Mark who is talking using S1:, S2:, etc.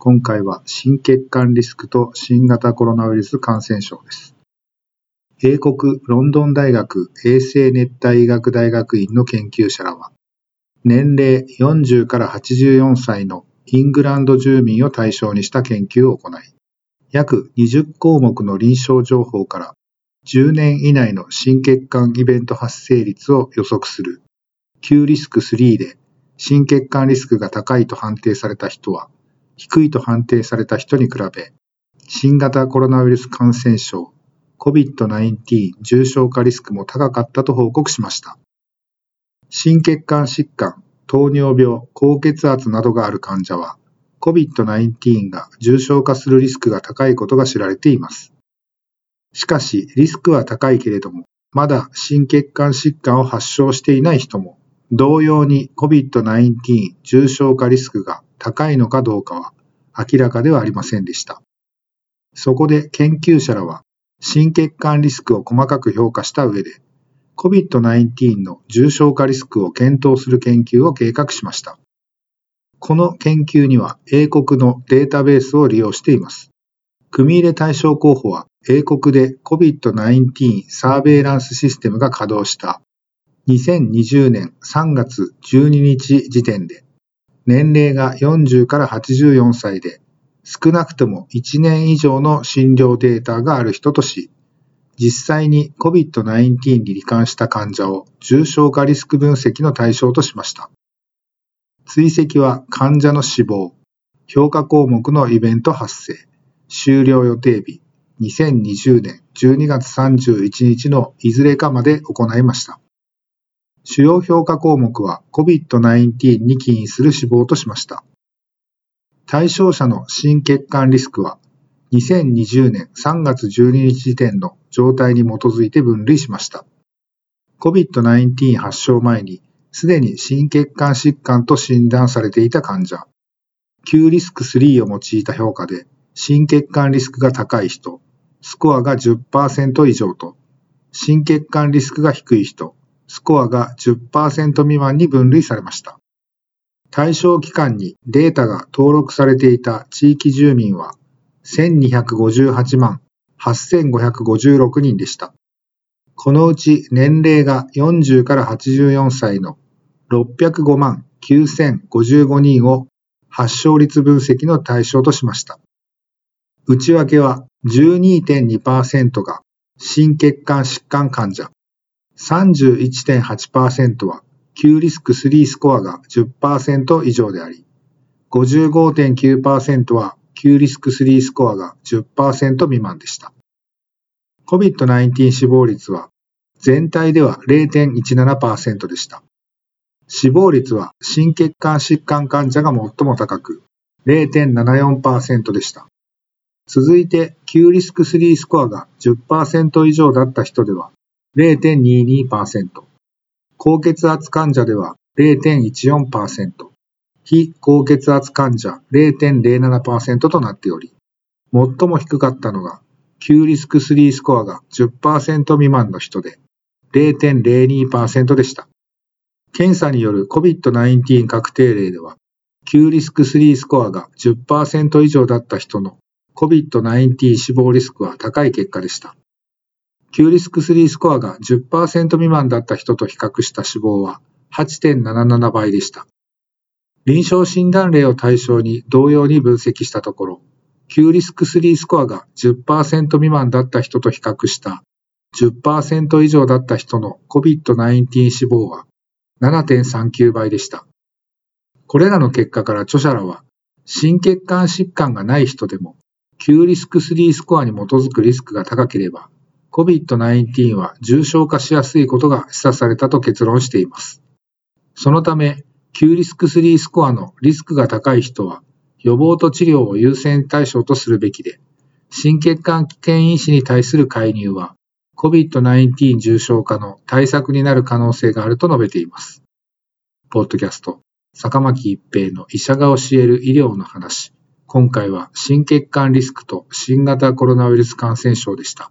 S1: 今回は心血管リスクと新型コロナウイルス感染症です。英国ロンドン大学衛生熱帯医学大学院の研究者らは、年齢40から84歳のイングランド住民を対象にした研究を行い、約20項目の臨床情報から10年以内の心血管イベント発生率を予測する Q リスク3で心血管リスクが高いと判定された人は低いと判定された人に比べ、新型コロナウイルス感染症 COVID-19 重症化リスクも高かったと報告しました。心血管疾患、糖尿病、高血圧などがある患者は、COVID-19 が重症化するリスクが高いことが知られています。しかし、リスクは高いけれども、まだ心血管疾患を発症していない人も、同様に COVID-19 重症化リスクが高いのかどうかは明らかではありませんでした。そこで研究者らは心血管リスクを細かく評価した上で COVID-19 の重症化リスクを検討する研究を計画しました。この研究には英国のデータベースを利用しています。組入れ対象候補は英国で COVID-19 サーベイランスシステムが稼働した2020年3月12日時点で年齢が40から84歳で、少なくとも1年以上の診療データがある人とし、実際に COVID-19 に罹患した患者を重症化リスク分析の対象としました。追跡は患者の死亡、評価項目のイベント発生、終了予定日、2020年12月31日のいずれかまで行いました。主要評価項目は COVID-19 に起因する死亡としました。対象者の心血管リスクは2020年3月12日時点の状態に基づいて分類しました。COVID-19 発症前にすでに心血管疾患と診断されていた患者、Q リスク3を用いた評価で心血管リスクが高い人、スコアが10%以上と、心血管リスクが低い人、スコアが10%未満に分類されました。対象期間にデータが登録されていた地域住民は1258万8556人でした。このうち年齢が40から84歳の605万9055人を発症率分析の対象としました。内訳は12.2%が心血管疾患患者、31.8%は Q リスク3スコアが10%以上であり、55.9%は Q リスク3スコアが10%未満でした。COVID-19 死亡率は全体では0.17%でした。死亡率は心血管疾患患者が最も高く0.74%でした。続いて Q リスク3スコアが10%以上だった人では0.22%、高血圧患者では0.14%、非高血圧患者0.07%となっており、最も低かったのが Q リスク3スコアが10%未満の人で0.02%でした。検査による COVID-19 確定例では、Q リスク3スコアが10%以上だった人の COVID-19 死亡リスクは高い結果でした。Q リスク3スコアが10%未満だった人と比較した死亡は8.77倍でした。臨床診断例を対象に同様に分析したところ、Q リスク3スコアが10%未満だった人と比較した10%以上だった人の COVID-19 死亡は7.39倍でした。これらの結果から著者らは、心血管疾患がない人でも Q リスク3スコアに基づくリスクが高ければ COVID-19 は重症化しやすいことが示唆されたと結論しています。そのため、Q リスク3スコアのリスクが高い人は予防と治療を優先対象とするべきで、心血管危険因子に対する介入は、COVID-19 重症化の対策になる可能性があると述べています。ポッドキャスト、坂巻一平の医者が教える医療の話。今回は心血管リスクと新型コロナウイルス感染症でした。